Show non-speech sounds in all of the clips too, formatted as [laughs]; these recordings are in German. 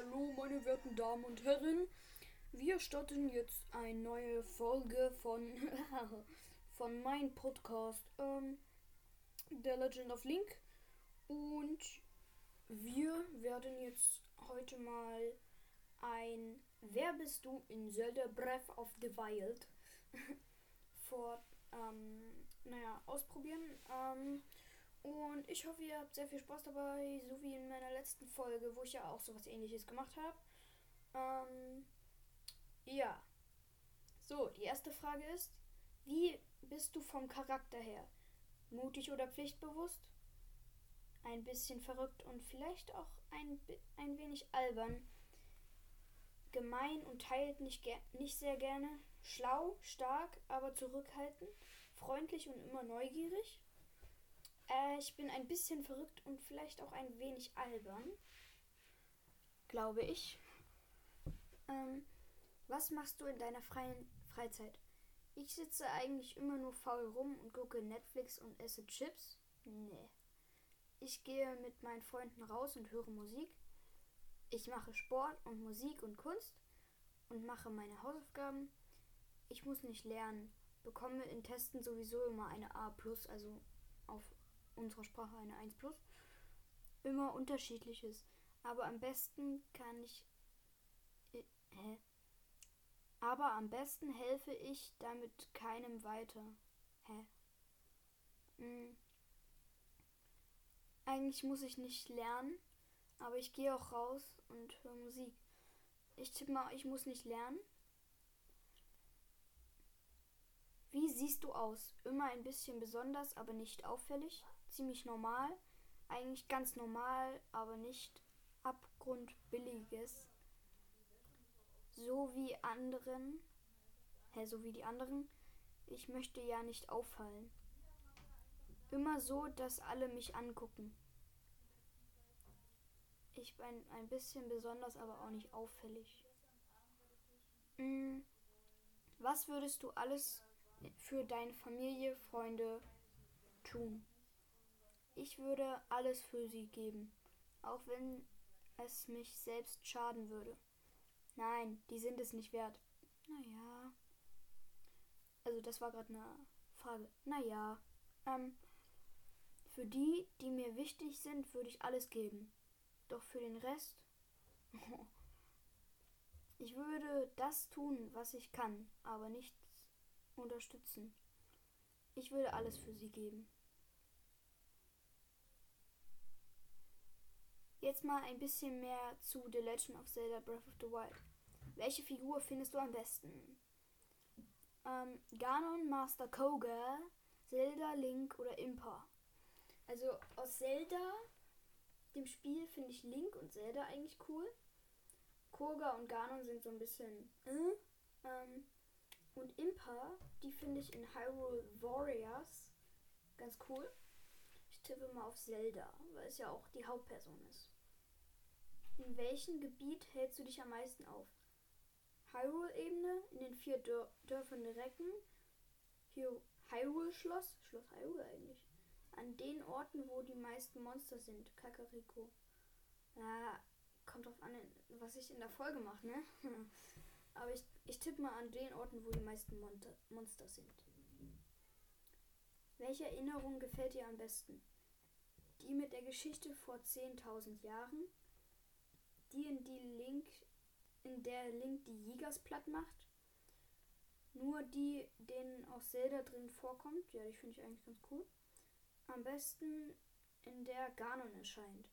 Hallo, meine werten Damen und Herren. Wir starten jetzt eine neue Folge von, [laughs] von meinem Podcast, ähm, The Legend of Link. Und wir werden jetzt heute mal ein Wer bist du in Zelda Breath of the Wild [laughs] vor, ähm, naja, ausprobieren. Ähm, und ich hoffe, ihr habt sehr viel Spaß dabei, so wie in meiner letzten Folge, wo ich ja auch sowas ähnliches gemacht habe. Ähm, ja. So, die erste Frage ist, wie bist du vom Charakter her? Mutig oder pflichtbewusst? Ein bisschen verrückt und vielleicht auch ein, ein wenig albern. Gemein und teilt nicht, nicht sehr gerne. Schlau, stark, aber zurückhaltend. Freundlich und immer neugierig äh, ich bin ein bisschen verrückt und vielleicht auch ein wenig albern. Glaube ich. Ähm, was machst du in deiner freien Freizeit? Ich sitze eigentlich immer nur faul rum und gucke Netflix und esse Chips. Nee. Ich gehe mit meinen Freunden raus und höre Musik. Ich mache Sport und Musik und Kunst und mache meine Hausaufgaben. Ich muss nicht lernen, bekomme in Testen sowieso immer eine A+, also auf unserer Sprache eine 1 plus. Immer unterschiedliches. Aber am besten kann ich. Äh, hä? Aber am besten helfe ich damit keinem weiter. Hä? Hm. Eigentlich muss ich nicht lernen, aber ich gehe auch raus und höre Musik. Ich tippe mal, ich muss nicht lernen. Wie siehst du aus? Immer ein bisschen besonders, aber nicht auffällig ziemlich normal. Eigentlich ganz normal, aber nicht abgrundbilliges. So wie anderen. Hä, so wie die anderen. Ich möchte ja nicht auffallen. Immer so, dass alle mich angucken. Ich bin ein bisschen besonders, aber auch nicht auffällig. Hm, was würdest du alles für deine Familie, Freunde tun? Ich würde alles für sie geben, auch wenn es mich selbst schaden würde. Nein, die sind es nicht wert. Naja. Also das war gerade eine Frage. Naja. Ähm, für die, die mir wichtig sind, würde ich alles geben. Doch für den Rest. [laughs] ich würde das tun, was ich kann, aber nichts unterstützen. Ich würde alles für sie geben. Jetzt mal ein bisschen mehr zu The Legend of Zelda Breath of the Wild. Welche Figur findest du am besten? Ähm, Ganon, Master Koga, Zelda, Link oder Impa? Also aus Zelda, dem Spiel, finde ich Link und Zelda eigentlich cool. Koga und Ganon sind so ein bisschen. Äh, ähm, und Impa, die finde ich in Hyrule Warriors ganz cool. Tippe mal auf Zelda, weil es ja auch die Hauptperson ist. In welchem Gebiet hältst du dich am meisten auf? Hyrule-Ebene, in den vier Dör Dörfern Recken, Hyrule-Schloss, Schloss Hyrule eigentlich. An den Orten, wo die meisten Monster sind, Kakariko. Ja, kommt drauf an, was ich in der Folge mache, ne? [laughs] Aber ich, ich tippe mal an den Orten, wo die meisten Monster sind. Welche Erinnerung gefällt dir am besten? Die mit der Geschichte vor 10.000 Jahren, die in die Link, in der Link die Jägers platt macht. Nur die, denen auch Zelda drin vorkommt. Ja, die finde ich eigentlich ganz cool. Am besten in der Ganon erscheint.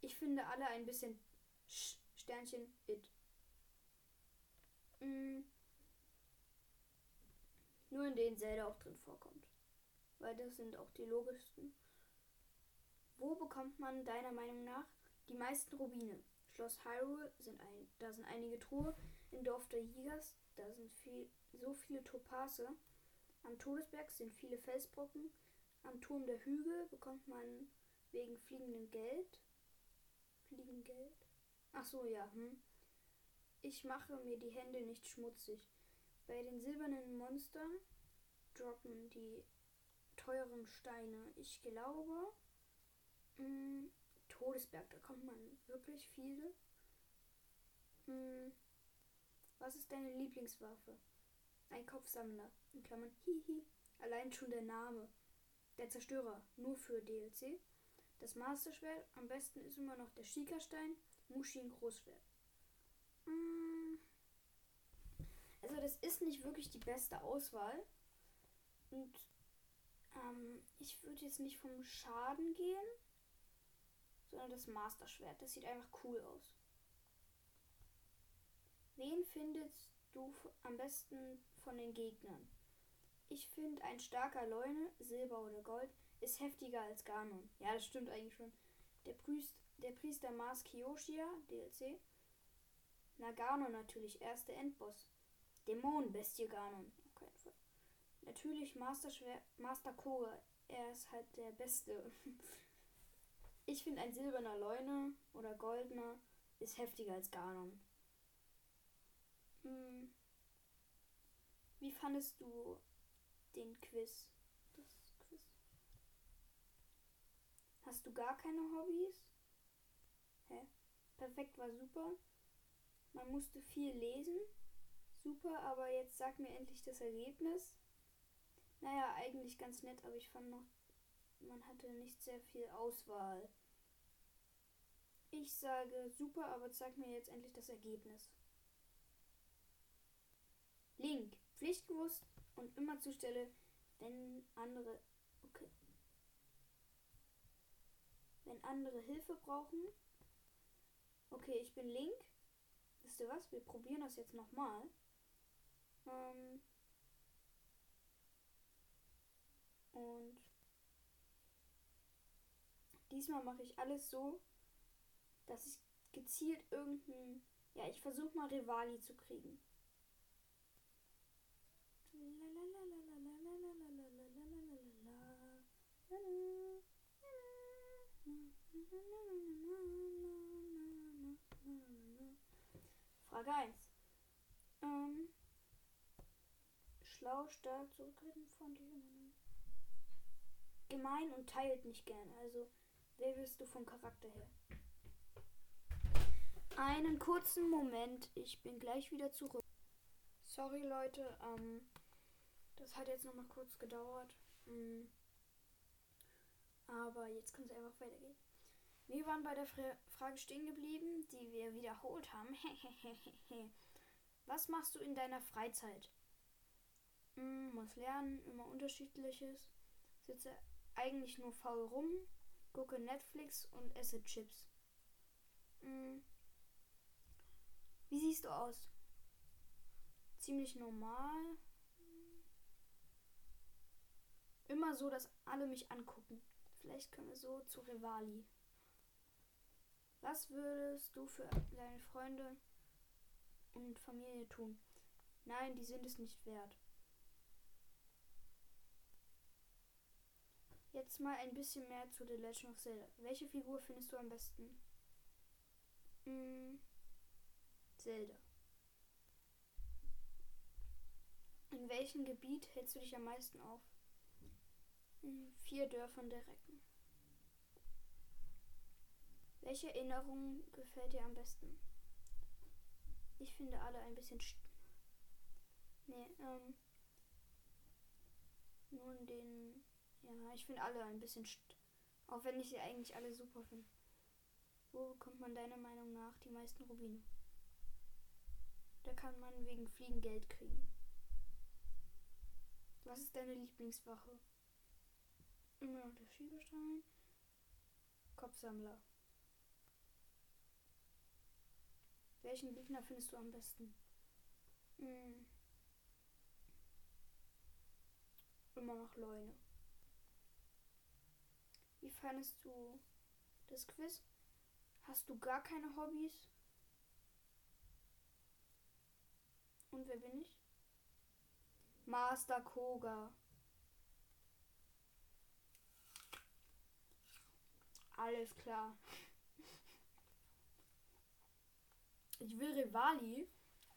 Ich finde alle ein bisschen Sternchen it. Mm. Nur in denen Zelda auch drin vorkommt. Weil das sind auch die logischsten. Wo bekommt man deiner Meinung nach die meisten Rubine? Schloss Hyrule sind ein, da sind einige Truhe. In Dorf der Jägers, da sind viel, so viele Topase. Am Todesberg sind viele Felsbrocken. Am Turm der Hügel bekommt man wegen fliegendem Geld. Fliegend Geld? Ach so, ja. Hm. Ich mache mir die Hände nicht schmutzig. Bei den silbernen Monstern droppen die teuren Steine. Ich glaube, mh, hm, Todesberg, da kommt man wirklich viele. Hm. Was ist deine Lieblingswaffe? Ein Kopfsammler. In Klammern. Hihi. Allein schon der Name. Der Zerstörer. Nur für DLC. Das Masterschwert. Am besten ist immer noch der Schikastein. Mushin Großschwert. Hm. Also das ist nicht wirklich die beste Auswahl. Und ähm, ich würde jetzt nicht vom Schaden gehen, sondern das Masterschwert. Das sieht einfach cool aus. Wen findest du am besten von den Gegnern? Ich finde, ein starker Leune, Silber oder Gold, ist heftiger als Ganon. Ja, das stimmt eigentlich schon. Der, Priest, der Priester Mars Kyoshia, DLC. Nagano natürlich, erster Endboss. Dämonenbestie Ganon. Auf. Natürlich Master, Schwer Master Koga. Er ist halt der Beste. [laughs] ich finde ein silberner Leune oder goldener ist heftiger als Ganon. Hm. Wie fandest du den Quiz? Das Quiz. Hast du gar keine Hobbys? Hä? Perfekt war super. Man musste viel lesen. Super, aber jetzt sag mir endlich das Ergebnis. Naja, eigentlich ganz nett, aber ich fand noch, man hatte nicht sehr viel Auswahl. Ich sage super, aber zeig mir jetzt endlich das Ergebnis. Link, pflichtbewusst und immer zur Stelle, wenn andere. Okay. Wenn andere Hilfe brauchen. Okay, ich bin Link. Wisst ihr was? Wir probieren das jetzt nochmal. Ähm und diesmal mache ich alles so, dass ich gezielt irgendeinen. Ja, ich versuche mal Rivali zu kriegen. Frage 1. Ähm, schlau, stark, zurückhaltend, freundlich. Gemein und teilt nicht gern. Also, wer bist du vom Charakter her? Einen kurzen Moment, ich bin gleich wieder zurück. Sorry Leute, ähm, das hat jetzt noch mal kurz gedauert. Mhm. Aber jetzt kann es einfach weitergehen. Wir waren bei der Fra Frage stehen geblieben, die wir wiederholt haben. [laughs] Was machst du in deiner Freizeit? Hm, muss lernen, immer unterschiedliches. Sitze eigentlich nur faul rum, gucke Netflix und esse Chips. Hm. Wie siehst du aus? Ziemlich normal. Immer so, dass alle mich angucken. Vielleicht können wir so zu Rivali. Was würdest du für deine Freunde und Familie tun? Nein, die sind es nicht wert. Jetzt mal ein bisschen mehr zu The Legend of Zelda. Welche Figur findest du am besten? Hm, Zelda. In welchem Gebiet hältst du dich am meisten auf? In vier Dörfern der Recken. Welche Erinnerung gefällt dir am besten? Ich finde alle ein bisschen. St nee, ähm. Nun den. Ja, ich finde alle ein bisschen. St auch wenn ich sie eigentlich alle super finde. Wo bekommt man deiner Meinung nach die meisten Rubine? Da kann man wegen Fliegen Geld kriegen. Was ist deine Lieblingswache? Immer noch der Schiebestein. Kopfsammler. Welchen Gegner findest du am besten? Hm. Immer noch Leune. Wie fandest du das Quiz? Hast du gar keine Hobbys? Und wer bin ich? Master Koga. Alles klar. Ich will Rivali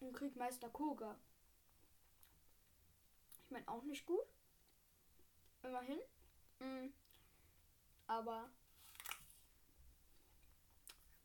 und krieg Meister Koga. Ich meine auch nicht gut. Immerhin. Mhm. Aber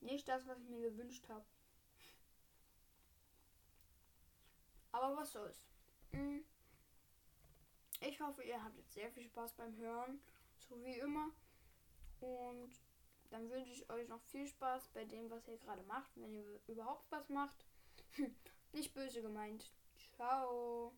nicht das, was ich mir gewünscht habe. Aber was soll's. Hm. Ich hoffe, ihr habt jetzt sehr viel Spaß beim Hören, so wie immer. Und dann wünsche ich euch noch viel Spaß bei dem, was ihr gerade macht, wenn ihr überhaupt was macht. [laughs] Nicht böse gemeint. Ciao.